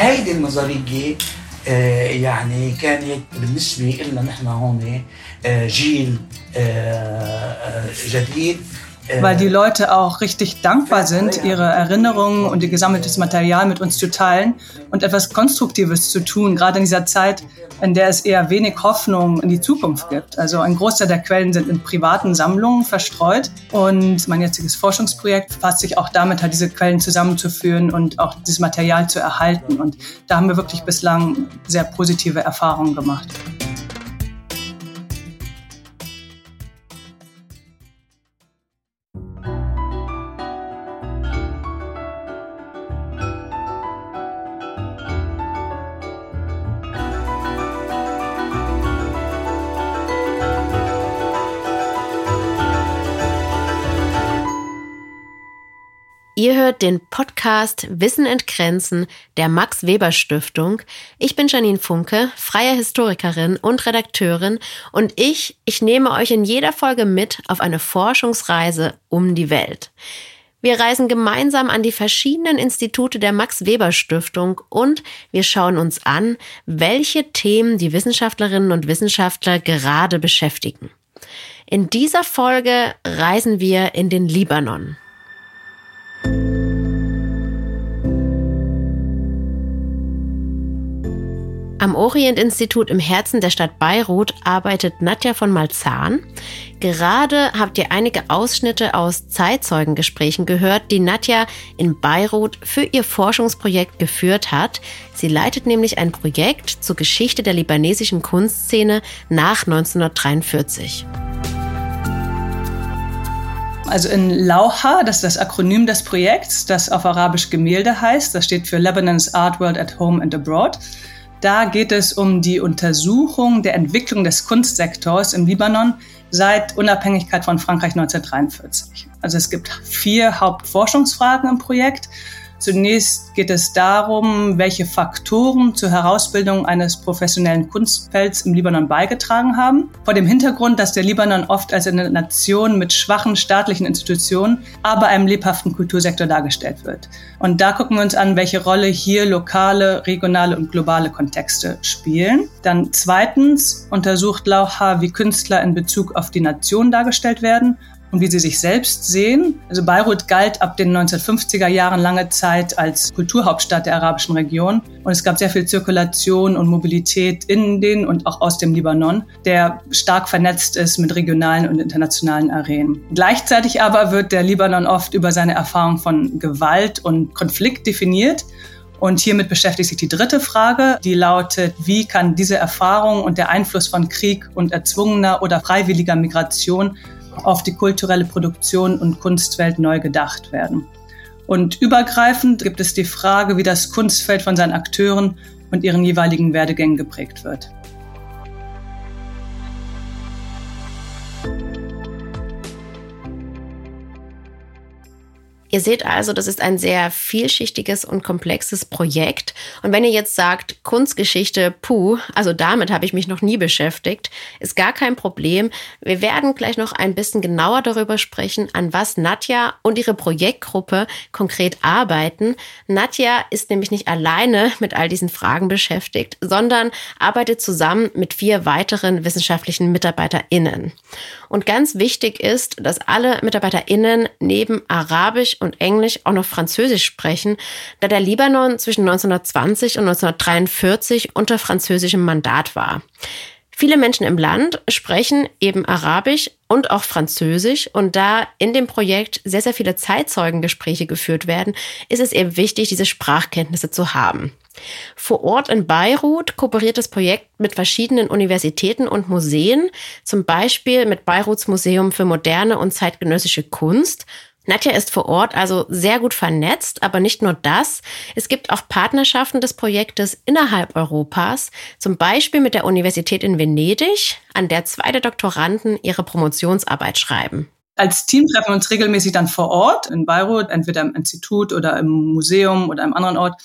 هيدي النظريه يعني كانت بالنسبة لنا نحن هون جيل جديد. Weil die Leute auch richtig dankbar sind, ihre Erinnerungen und ihr gesammeltes Material mit uns zu teilen und etwas Konstruktives zu tun, gerade in dieser Zeit, in der es eher wenig Hoffnung in die Zukunft gibt. Also ein Großteil der Quellen sind in privaten Sammlungen verstreut und mein jetziges Forschungsprojekt fasst sich auch damit, halt diese Quellen zusammenzuführen und auch dieses Material zu erhalten. Und da haben wir wirklich bislang sehr positive Erfahrungen gemacht. Ihr hört den Podcast Wissen entgrenzen der Max Weber Stiftung. Ich bin Janine Funke, freie Historikerin und Redakteurin und ich, ich nehme euch in jeder Folge mit auf eine Forschungsreise um die Welt. Wir reisen gemeinsam an die verschiedenen Institute der Max Weber Stiftung und wir schauen uns an, welche Themen die Wissenschaftlerinnen und Wissenschaftler gerade beschäftigen. In dieser Folge reisen wir in den Libanon. Am Orient-Institut im Herzen der Stadt Beirut arbeitet Nadja von Malzahn. Gerade habt ihr einige Ausschnitte aus Zeitzeugengesprächen gehört, die Nadja in Beirut für ihr Forschungsprojekt geführt hat. Sie leitet nämlich ein Projekt zur Geschichte der libanesischen Kunstszene nach 1943. Also in Lauha, das ist das Akronym des Projekts, das auf Arabisch Gemälde heißt, das steht für Lebanon's Art World at Home and Abroad. Da geht es um die Untersuchung der Entwicklung des Kunstsektors im Libanon seit Unabhängigkeit von Frankreich 1943. Also es gibt vier Hauptforschungsfragen im Projekt. Zunächst geht es darum, welche Faktoren zur Herausbildung eines professionellen Kunstfelds im Libanon beigetragen haben. Vor dem Hintergrund, dass der Libanon oft als eine Nation mit schwachen staatlichen Institutionen, aber einem lebhaften Kultursektor dargestellt wird. Und da gucken wir uns an, welche Rolle hier lokale, regionale und globale Kontexte spielen. Dann zweitens untersucht Laucha, wie Künstler in Bezug auf die Nation dargestellt werden und wie sie sich selbst sehen. Also Beirut galt ab den 1950er Jahren lange Zeit als Kulturhauptstadt der arabischen Region und es gab sehr viel Zirkulation und Mobilität in den und auch aus dem Libanon, der stark vernetzt ist mit regionalen und internationalen Arenen. Gleichzeitig aber wird der Libanon oft über seine Erfahrung von Gewalt und Konflikt definiert und hiermit beschäftigt sich die dritte Frage, die lautet, wie kann diese Erfahrung und der Einfluss von Krieg und erzwungener oder freiwilliger Migration auf die kulturelle Produktion und Kunstwelt neu gedacht werden. Und übergreifend gibt es die Frage, wie das Kunstfeld von seinen Akteuren und ihren jeweiligen Werdegängen geprägt wird. Ihr seht also, das ist ein sehr vielschichtiges und komplexes Projekt. Und wenn ihr jetzt sagt, Kunstgeschichte, puh, also damit habe ich mich noch nie beschäftigt, ist gar kein Problem. Wir werden gleich noch ein bisschen genauer darüber sprechen, an was Nadja und ihre Projektgruppe konkret arbeiten. Nadja ist nämlich nicht alleine mit all diesen Fragen beschäftigt, sondern arbeitet zusammen mit vier weiteren wissenschaftlichen MitarbeiterInnen. Und ganz wichtig ist, dass alle MitarbeiterInnen neben Arabisch und Englisch auch noch Französisch sprechen, da der Libanon zwischen 1920 und 1943 unter französischem Mandat war. Viele Menschen im Land sprechen eben Arabisch und auch Französisch. Und da in dem Projekt sehr, sehr viele Zeitzeugengespräche geführt werden, ist es eben wichtig, diese Sprachkenntnisse zu haben. Vor Ort in Beirut kooperiert das Projekt mit verschiedenen Universitäten und Museen, zum Beispiel mit Beiruts Museum für moderne und zeitgenössische Kunst Nadja ist vor Ort also sehr gut vernetzt, aber nicht nur das. Es gibt auch Partnerschaften des Projektes innerhalb Europas, zum Beispiel mit der Universität in Venedig, an der zwei der Doktoranden ihre Promotionsarbeit schreiben. Als Team treffen wir uns regelmäßig dann vor Ort in Beirut, entweder im Institut oder im Museum oder einem anderen Ort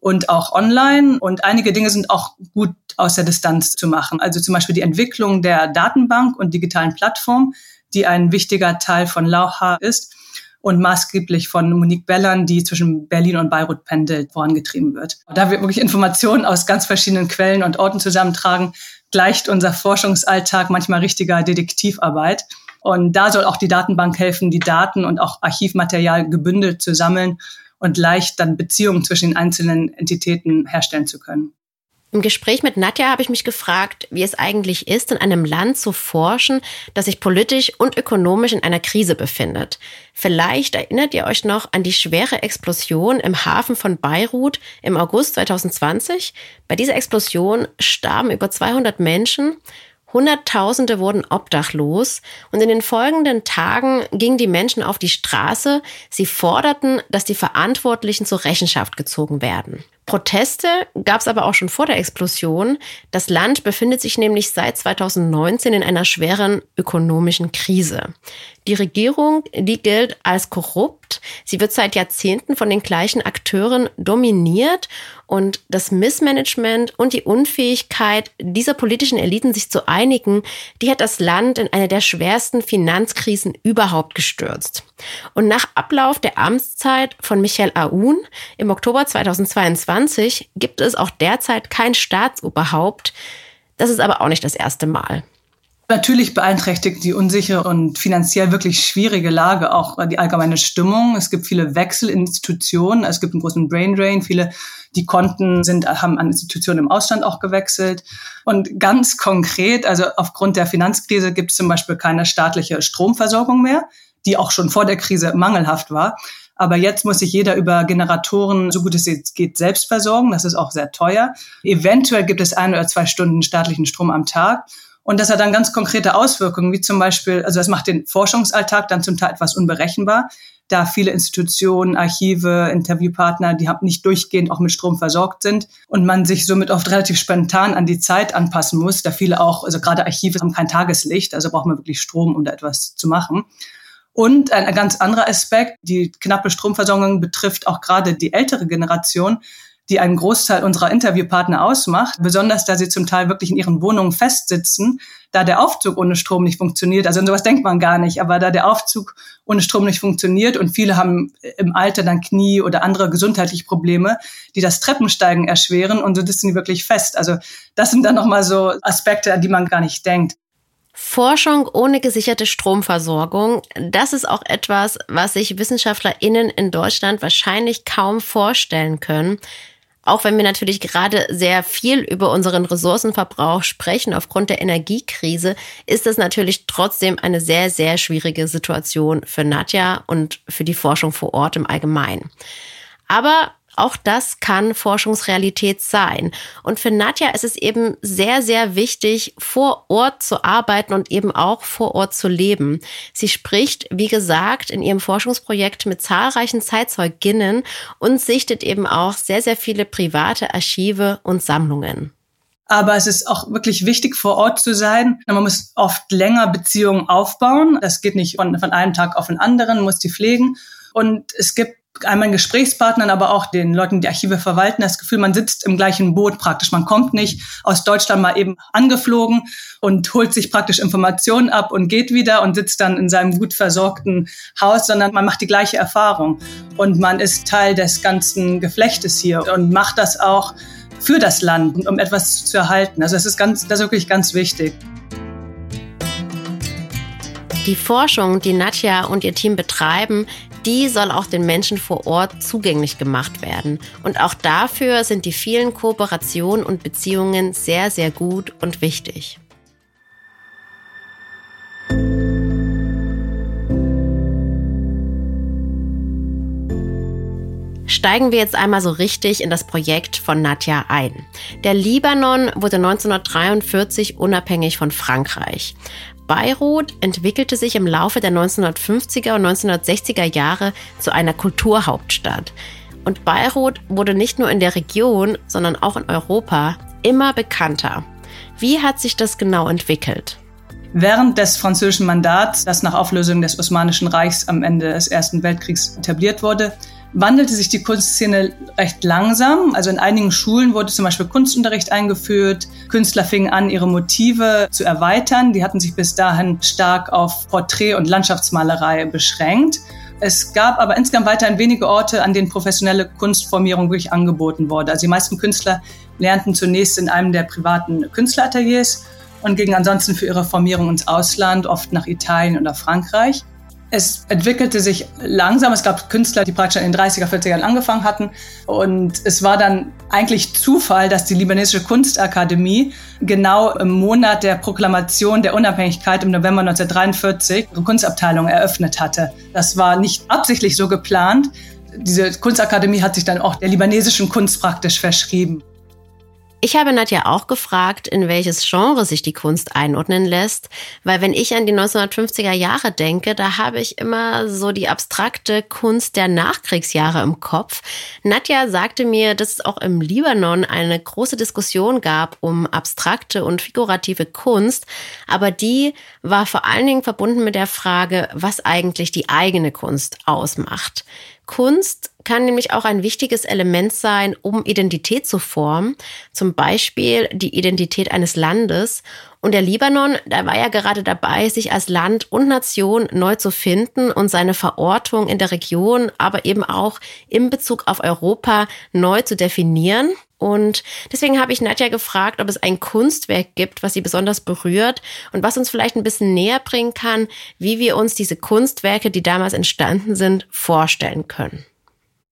und auch online. Und einige Dinge sind auch gut aus der Distanz zu machen. Also zum Beispiel die Entwicklung der Datenbank und digitalen Plattform, die ein wichtiger Teil von Lauha ist und maßgeblich von Monique Bellern, die zwischen Berlin und Beirut pendelt, vorangetrieben wird. Da wir wirklich Informationen aus ganz verschiedenen Quellen und Orten zusammentragen, gleicht unser Forschungsalltag manchmal richtiger Detektivarbeit. Und da soll auch die Datenbank helfen, die Daten und auch Archivmaterial gebündelt zu sammeln und leicht dann Beziehungen zwischen den einzelnen Entitäten herstellen zu können. Im Gespräch mit Nadja habe ich mich gefragt, wie es eigentlich ist, in einem Land zu forschen, das sich politisch und ökonomisch in einer Krise befindet. Vielleicht erinnert ihr euch noch an die schwere Explosion im Hafen von Beirut im August 2020. Bei dieser Explosion starben über 200 Menschen. Hunderttausende wurden obdachlos und in den folgenden Tagen gingen die Menschen auf die Straße. Sie forderten, dass die Verantwortlichen zur Rechenschaft gezogen werden. Proteste gab es aber auch schon vor der Explosion. Das Land befindet sich nämlich seit 2019 in einer schweren ökonomischen Krise. Die Regierung, die gilt als korrupt. Sie wird seit Jahrzehnten von den gleichen Akteuren dominiert und das Missmanagement und die Unfähigkeit dieser politischen Eliten, sich zu einigen, die hat das Land in eine der schwersten Finanzkrisen überhaupt gestürzt. Und nach Ablauf der Amtszeit von Michael Aoun im Oktober 2022 gibt es auch derzeit kein Staatsoberhaupt. Das ist aber auch nicht das erste Mal. Natürlich beeinträchtigt die unsichere und finanziell wirklich schwierige Lage auch die allgemeine Stimmung. Es gibt viele Wechsel in Institutionen. Es gibt einen großen Brain Drain. Viele, die Konten sind, haben an Institutionen im Ausland auch gewechselt. Und ganz konkret, also aufgrund der Finanzkrise gibt es zum Beispiel keine staatliche Stromversorgung mehr, die auch schon vor der Krise mangelhaft war. Aber jetzt muss sich jeder über Generatoren, so gut es geht, selbst versorgen. Das ist auch sehr teuer. Eventuell gibt es ein oder zwei Stunden staatlichen Strom am Tag. Und das hat dann ganz konkrete Auswirkungen, wie zum Beispiel, also das macht den Forschungsalltag dann zum Teil etwas unberechenbar, da viele Institutionen, Archive, Interviewpartner, die nicht durchgehend auch mit Strom versorgt sind und man sich somit oft relativ spontan an die Zeit anpassen muss, da viele auch, also gerade Archive haben kein Tageslicht, also braucht man wirklich Strom, um da etwas zu machen. Und ein ganz anderer Aspekt, die knappe Stromversorgung betrifft auch gerade die ältere Generation, die einen Großteil unserer Interviewpartner ausmacht, besonders da sie zum Teil wirklich in ihren Wohnungen festsitzen, da der Aufzug ohne Strom nicht funktioniert. Also an sowas denkt man gar nicht, aber da der Aufzug ohne Strom nicht funktioniert und viele haben im Alter dann Knie oder andere gesundheitliche Probleme, die das Treppensteigen erschweren und so sitzen die wirklich fest. Also das sind dann nochmal so Aspekte, an die man gar nicht denkt. Forschung ohne gesicherte Stromversorgung, das ist auch etwas, was sich WissenschaftlerInnen in Deutschland wahrscheinlich kaum vorstellen können. Auch wenn wir natürlich gerade sehr viel über unseren Ressourcenverbrauch sprechen aufgrund der Energiekrise, ist das natürlich trotzdem eine sehr, sehr schwierige Situation für Nadja und für die Forschung vor Ort im Allgemeinen. Aber auch das kann Forschungsrealität sein. Und für Nadja ist es eben sehr, sehr wichtig, vor Ort zu arbeiten und eben auch vor Ort zu leben. Sie spricht, wie gesagt, in ihrem Forschungsprojekt mit zahlreichen Zeitzeuginnen und sichtet eben auch sehr, sehr viele private Archive und Sammlungen. Aber es ist auch wirklich wichtig, vor Ort zu sein. Man muss oft länger Beziehungen aufbauen. Das geht nicht von, von einem Tag auf den anderen, muss die pflegen. Und es gibt einmal Gesprächspartnern, aber auch den Leuten, die Archive verwalten, das Gefühl, man sitzt im gleichen Boot praktisch. Man kommt nicht aus Deutschland mal eben angeflogen und holt sich praktisch Informationen ab und geht wieder und sitzt dann in seinem gut versorgten Haus, sondern man macht die gleiche Erfahrung. Und man ist Teil des ganzen Geflechtes hier und macht das auch für das Land, um etwas zu erhalten. Also das ist ganz, das ist wirklich ganz wichtig. Die Forschung, die Nadja und ihr Team betreiben, die soll auch den Menschen vor Ort zugänglich gemacht werden. Und auch dafür sind die vielen Kooperationen und Beziehungen sehr, sehr gut und wichtig. Steigen wir jetzt einmal so richtig in das Projekt von Nadja ein. Der Libanon wurde 1943 unabhängig von Frankreich. Beirut entwickelte sich im Laufe der 1950er und 1960er Jahre zu einer Kulturhauptstadt. Und Beirut wurde nicht nur in der Region, sondern auch in Europa immer bekannter. Wie hat sich das genau entwickelt? Während des französischen Mandats, das nach Auflösung des Osmanischen Reichs am Ende des Ersten Weltkriegs etabliert wurde, wandelte sich die Kunstszene recht langsam. Also in einigen Schulen wurde zum Beispiel Kunstunterricht eingeführt. Künstler fingen an, ihre Motive zu erweitern. Die hatten sich bis dahin stark auf Porträt- und Landschaftsmalerei beschränkt. Es gab aber insgesamt weiterhin wenige Orte, an denen professionelle Kunstformierung wirklich angeboten wurde. Also die meisten Künstler lernten zunächst in einem der privaten Künstlerateliers und gingen ansonsten für ihre Formierung ins Ausland, oft nach Italien oder Frankreich. Es entwickelte sich langsam. Es gab Künstler, die praktisch in den 30er, 40er Jahren angefangen hatten. Und es war dann eigentlich Zufall, dass die libanesische Kunstakademie genau im Monat der Proklamation der Unabhängigkeit im November 1943 ihre Kunstabteilung eröffnet hatte. Das war nicht absichtlich so geplant. Diese Kunstakademie hat sich dann auch der libanesischen Kunst praktisch verschrieben. Ich habe Nadja auch gefragt, in welches Genre sich die Kunst einordnen lässt, weil wenn ich an die 1950er Jahre denke, da habe ich immer so die abstrakte Kunst der Nachkriegsjahre im Kopf. Nadja sagte mir, dass es auch im Libanon eine große Diskussion gab um abstrakte und figurative Kunst, aber die war vor allen Dingen verbunden mit der Frage, was eigentlich die eigene Kunst ausmacht. Kunst kann nämlich auch ein wichtiges Element sein, um Identität zu formen, zum Beispiel die Identität eines Landes. Und der Libanon, da war ja gerade dabei, sich als Land und Nation neu zu finden und seine Verortung in der Region, aber eben auch in Bezug auf Europa neu zu definieren. Und deswegen habe ich Nadja gefragt, ob es ein Kunstwerk gibt, was sie besonders berührt und was uns vielleicht ein bisschen näher bringen kann, wie wir uns diese Kunstwerke, die damals entstanden sind, vorstellen können.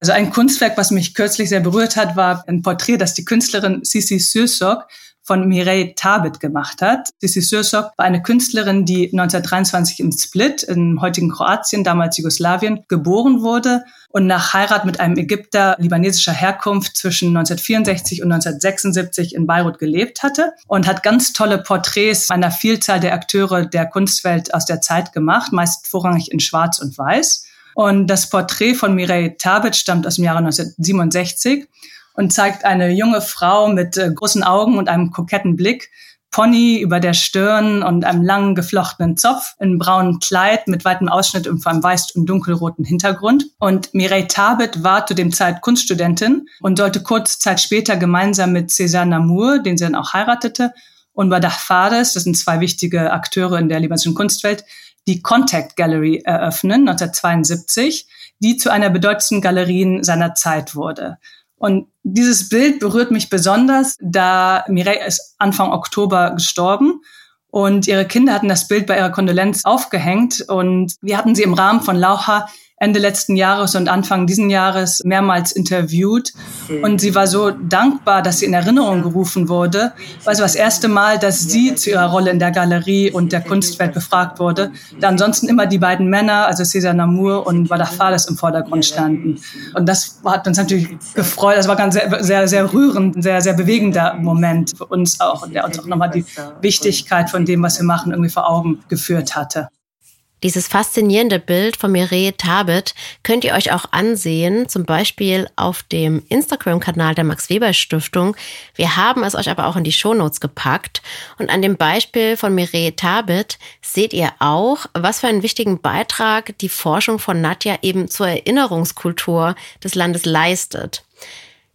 Also ein Kunstwerk, was mich kürzlich sehr berührt hat, war ein Porträt, das die Künstlerin Sisi Sürsok von Mireille Tabit gemacht hat. Sisi Sürsok war eine Künstlerin, die 1923 in Split, im heutigen Kroatien, damals Jugoslawien, geboren wurde und nach Heirat mit einem Ägypter libanesischer Herkunft zwischen 1964 und 1976 in Beirut gelebt hatte und hat ganz tolle Porträts einer Vielzahl der Akteure der Kunstwelt aus der Zeit gemacht, meist vorrangig in Schwarz und Weiß. Und das Porträt von Mireille Tabit stammt aus dem Jahre 1967 und zeigt eine junge Frau mit äh, großen Augen und einem koketten Blick, Pony über der Stirn und einem langen geflochtenen Zopf, in braunem Kleid mit weitem Ausschnitt und einem weiß- und dunkelroten Hintergrund. Und Mireille Tabit war zu dem Zeit Kunststudentin und sollte kurze Zeit später gemeinsam mit César Namur, den sie dann auch heiratete, und Badah Fares, das sind zwei wichtige Akteure in der libanesischen Kunstwelt, die Contact Gallery eröffnen, 1972, die zu einer bedeutendsten Galerien seiner Zeit wurde. Und dieses Bild berührt mich besonders, da Mireille ist Anfang Oktober gestorben und ihre Kinder hatten das Bild bei ihrer Kondolenz aufgehängt und wir hatten sie im Rahmen von Laucha Ende letzten Jahres und Anfang diesen Jahres mehrmals interviewt. Und sie war so dankbar, dass sie in Erinnerung gerufen wurde. Weil es war das erste Mal, dass sie zu ihrer Rolle in der Galerie und der Kunstwelt befragt wurde. Da ansonsten immer die beiden Männer, also César Namur und Badach im Vordergrund standen. Und das hat uns natürlich gefreut. Das war ganz sehr, sehr, sehr rührend, ein sehr, sehr bewegender Moment für uns auch, der uns auch nochmal die Wichtigkeit von dem, was wir machen, irgendwie vor Augen geführt hatte. Dieses faszinierende Bild von Mireille Tabet könnt ihr euch auch ansehen, zum Beispiel auf dem Instagram-Kanal der Max Weber Stiftung. Wir haben es euch aber auch in die Shownotes gepackt. Und an dem Beispiel von Mireille Tabet seht ihr auch, was für einen wichtigen Beitrag die Forschung von Nadja eben zur Erinnerungskultur des Landes leistet.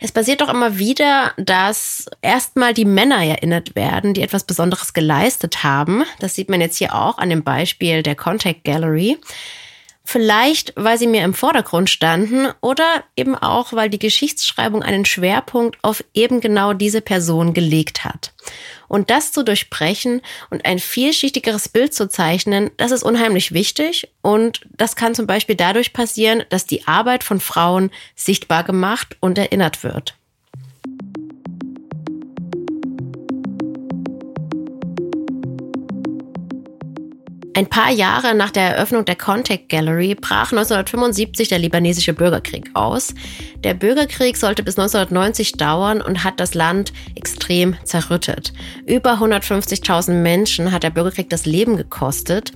Es passiert doch immer wieder, dass erstmal die Männer erinnert werden, die etwas Besonderes geleistet haben. Das sieht man jetzt hier auch an dem Beispiel der Contact Gallery. Vielleicht, weil sie mir im Vordergrund standen oder eben auch, weil die Geschichtsschreibung einen Schwerpunkt auf eben genau diese Person gelegt hat. Und das zu durchbrechen und ein vielschichtigeres Bild zu zeichnen, das ist unheimlich wichtig. Und das kann zum Beispiel dadurch passieren, dass die Arbeit von Frauen sichtbar gemacht und erinnert wird. Ein paar Jahre nach der Eröffnung der Contact Gallery brach 1975 der libanesische Bürgerkrieg aus. Der Bürgerkrieg sollte bis 1990 dauern und hat das Land extrem zerrüttet. Über 150.000 Menschen hat der Bürgerkrieg das Leben gekostet.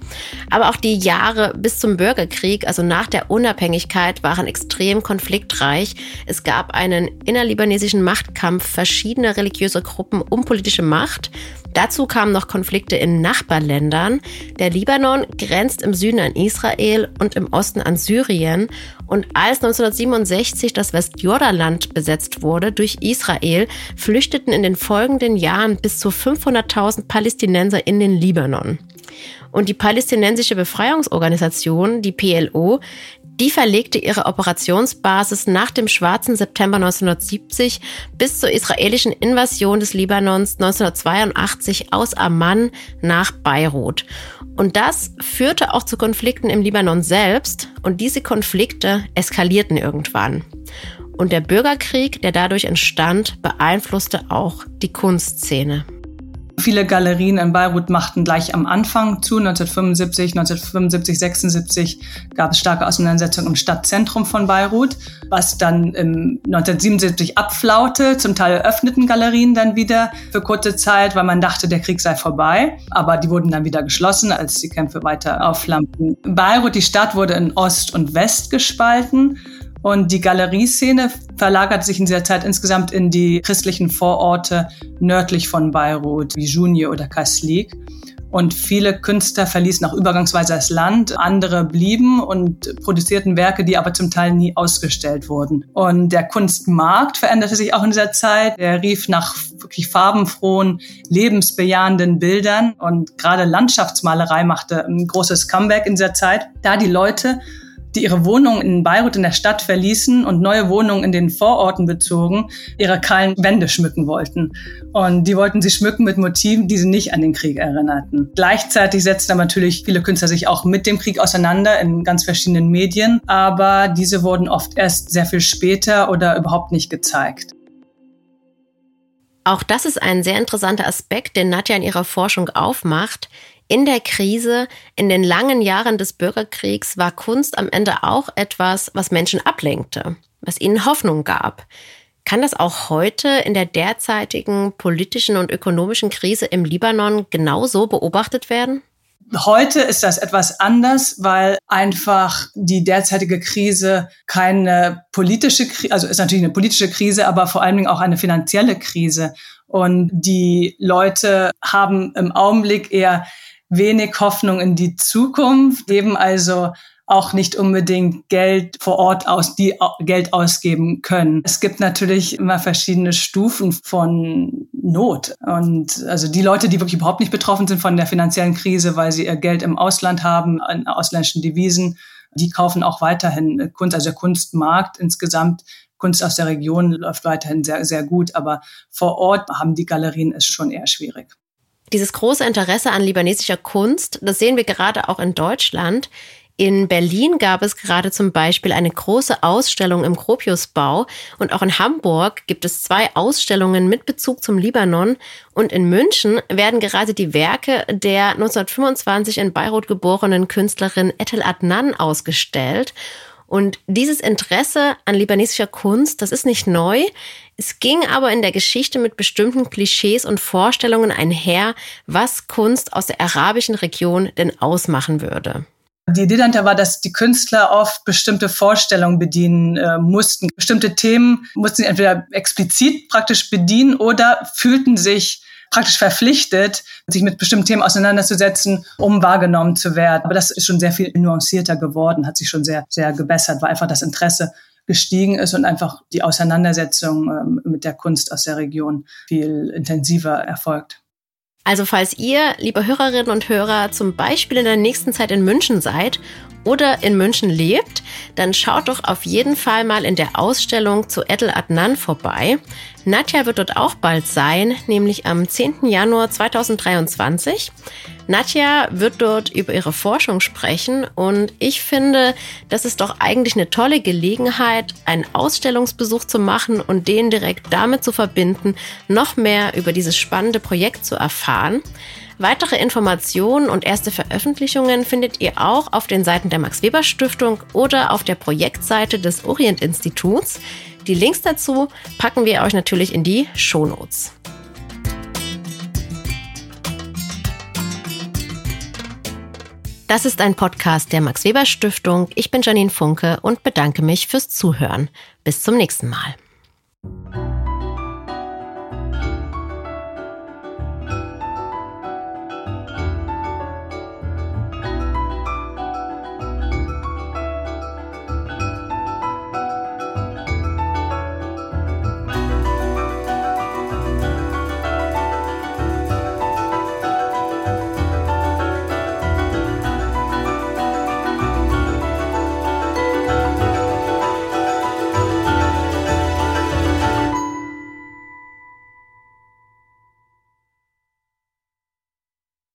Aber auch die Jahre bis zum Bürgerkrieg, also nach der Unabhängigkeit, waren extrem konfliktreich. Es gab einen innerlibanesischen Machtkampf verschiedener religiöser Gruppen um politische Macht. Dazu kamen noch Konflikte in Nachbarländern. Der Libanon grenzt im Süden an Israel und im Osten an Syrien. Und als 1967 das Westjordanland besetzt wurde durch Israel, flüchteten in den folgenden Jahren bis zu 500.000 Palästinenser in den Libanon. Und die palästinensische Befreiungsorganisation, die PLO, Die verlegte ihre Operationsbasis nach dem Schwarzen September 1970 bis zur israelischen Invasion des Libanons 1982 aus Amman nach Beirut. Und das führte auch zu Konflikten im Libanon selbst und diese Konflikte eskalierten irgendwann. Und der Bürgerkrieg, der dadurch entstand, beeinflusste auch die Kunstszene. Viele Galerien in Beirut machten gleich am Anfang zu. 1975, 1975, 76 gab es starke Auseinandersetzungen im Stadtzentrum von Beirut, was dann im 1977 abflaute. Zum Teil öffneten Galerien dann wieder für kurze Zeit, weil man dachte, der Krieg sei vorbei. Aber die wurden dann wieder geschlossen, als die Kämpfe weiter aufflammten. Beirut, die Stadt, wurde in Ost und West gespalten. Und die Galerieszene verlagert sich in dieser Zeit insgesamt in die christlichen Vororte nördlich von Beirut, wie Junio oder Kaslik. Und viele Künstler verließen auch übergangsweise das Land, andere blieben und produzierten Werke, die aber zum Teil nie ausgestellt wurden. Und der Kunstmarkt veränderte sich auch in dieser Zeit. Er rief nach wirklich farbenfrohen, lebensbejahenden Bildern und gerade Landschaftsmalerei machte ein großes Comeback in dieser Zeit, da die Leute die ihre Wohnungen in Beirut in der Stadt verließen und neue Wohnungen in den Vororten bezogen, ihre kahlen Wände schmücken wollten. Und die wollten sie schmücken mit Motiven, die sie nicht an den Krieg erinnerten. Gleichzeitig setzten aber natürlich viele Künstler sich auch mit dem Krieg auseinander in ganz verschiedenen Medien, aber diese wurden oft erst sehr viel später oder überhaupt nicht gezeigt. Auch das ist ein sehr interessanter Aspekt, den Nadja in ihrer Forschung aufmacht. In der Krise, in den langen Jahren des Bürgerkriegs war Kunst am Ende auch etwas, was Menschen ablenkte, was ihnen Hoffnung gab. Kann das auch heute in der derzeitigen politischen und ökonomischen Krise im Libanon genauso beobachtet werden? Heute ist das etwas anders, weil einfach die derzeitige Krise keine politische Krise, also ist natürlich eine politische Krise, aber vor allen Dingen auch eine finanzielle Krise. Und die Leute haben im Augenblick eher wenig Hoffnung in die Zukunft, geben also auch nicht unbedingt Geld vor Ort aus, die Geld ausgeben können. Es gibt natürlich immer verschiedene Stufen von Not. Und also die Leute, die wirklich überhaupt nicht betroffen sind von der finanziellen Krise, weil sie ihr Geld im Ausland haben, in ausländischen Devisen, die kaufen auch weiterhin Kunst, also der Kunstmarkt insgesamt. Kunst aus der Region läuft weiterhin sehr, sehr gut, aber vor Ort haben die Galerien es schon eher schwierig. Dieses große Interesse an libanesischer Kunst, das sehen wir gerade auch in Deutschland. In Berlin gab es gerade zum Beispiel eine große Ausstellung im Gropiusbau. Und auch in Hamburg gibt es zwei Ausstellungen mit Bezug zum Libanon. Und in München werden gerade die Werke der 1925 in Beirut geborenen Künstlerin Etel Adnan ausgestellt und dieses Interesse an libanesischer Kunst, das ist nicht neu. Es ging aber in der Geschichte mit bestimmten Klischees und Vorstellungen einher, was Kunst aus der arabischen Region denn ausmachen würde. Die Idee dahinter war, dass die Künstler oft bestimmte Vorstellungen bedienen äh, mussten. Bestimmte Themen mussten sie entweder explizit praktisch bedienen oder fühlten sich praktisch verpflichtet, sich mit bestimmten Themen auseinanderzusetzen, um wahrgenommen zu werden. Aber das ist schon sehr viel nuancierter geworden, hat sich schon sehr, sehr gebessert, weil einfach das Interesse gestiegen ist und einfach die Auseinandersetzung ähm, mit der Kunst aus der Region viel intensiver erfolgt. Also falls ihr, liebe Hörerinnen und Hörer, zum Beispiel in der nächsten Zeit in München seid oder in München lebt, dann schaut doch auf jeden Fall mal in der Ausstellung zu Edel Adnan vorbei. Nadja wird dort auch bald sein, nämlich am 10. Januar 2023. Nadja wird dort über ihre Forschung sprechen und ich finde, das ist doch eigentlich eine tolle Gelegenheit, einen Ausstellungsbesuch zu machen und den direkt damit zu verbinden, noch mehr über dieses spannende Projekt zu erfahren. Weitere Informationen und erste Veröffentlichungen findet ihr auch auf den Seiten der Max Weber Stiftung oder auf der Projektseite des Orient Instituts. Die Links dazu packen wir euch natürlich in die Shownotes. Das ist ein Podcast der Max Weber Stiftung. Ich bin Janine Funke und bedanke mich fürs Zuhören. Bis zum nächsten Mal.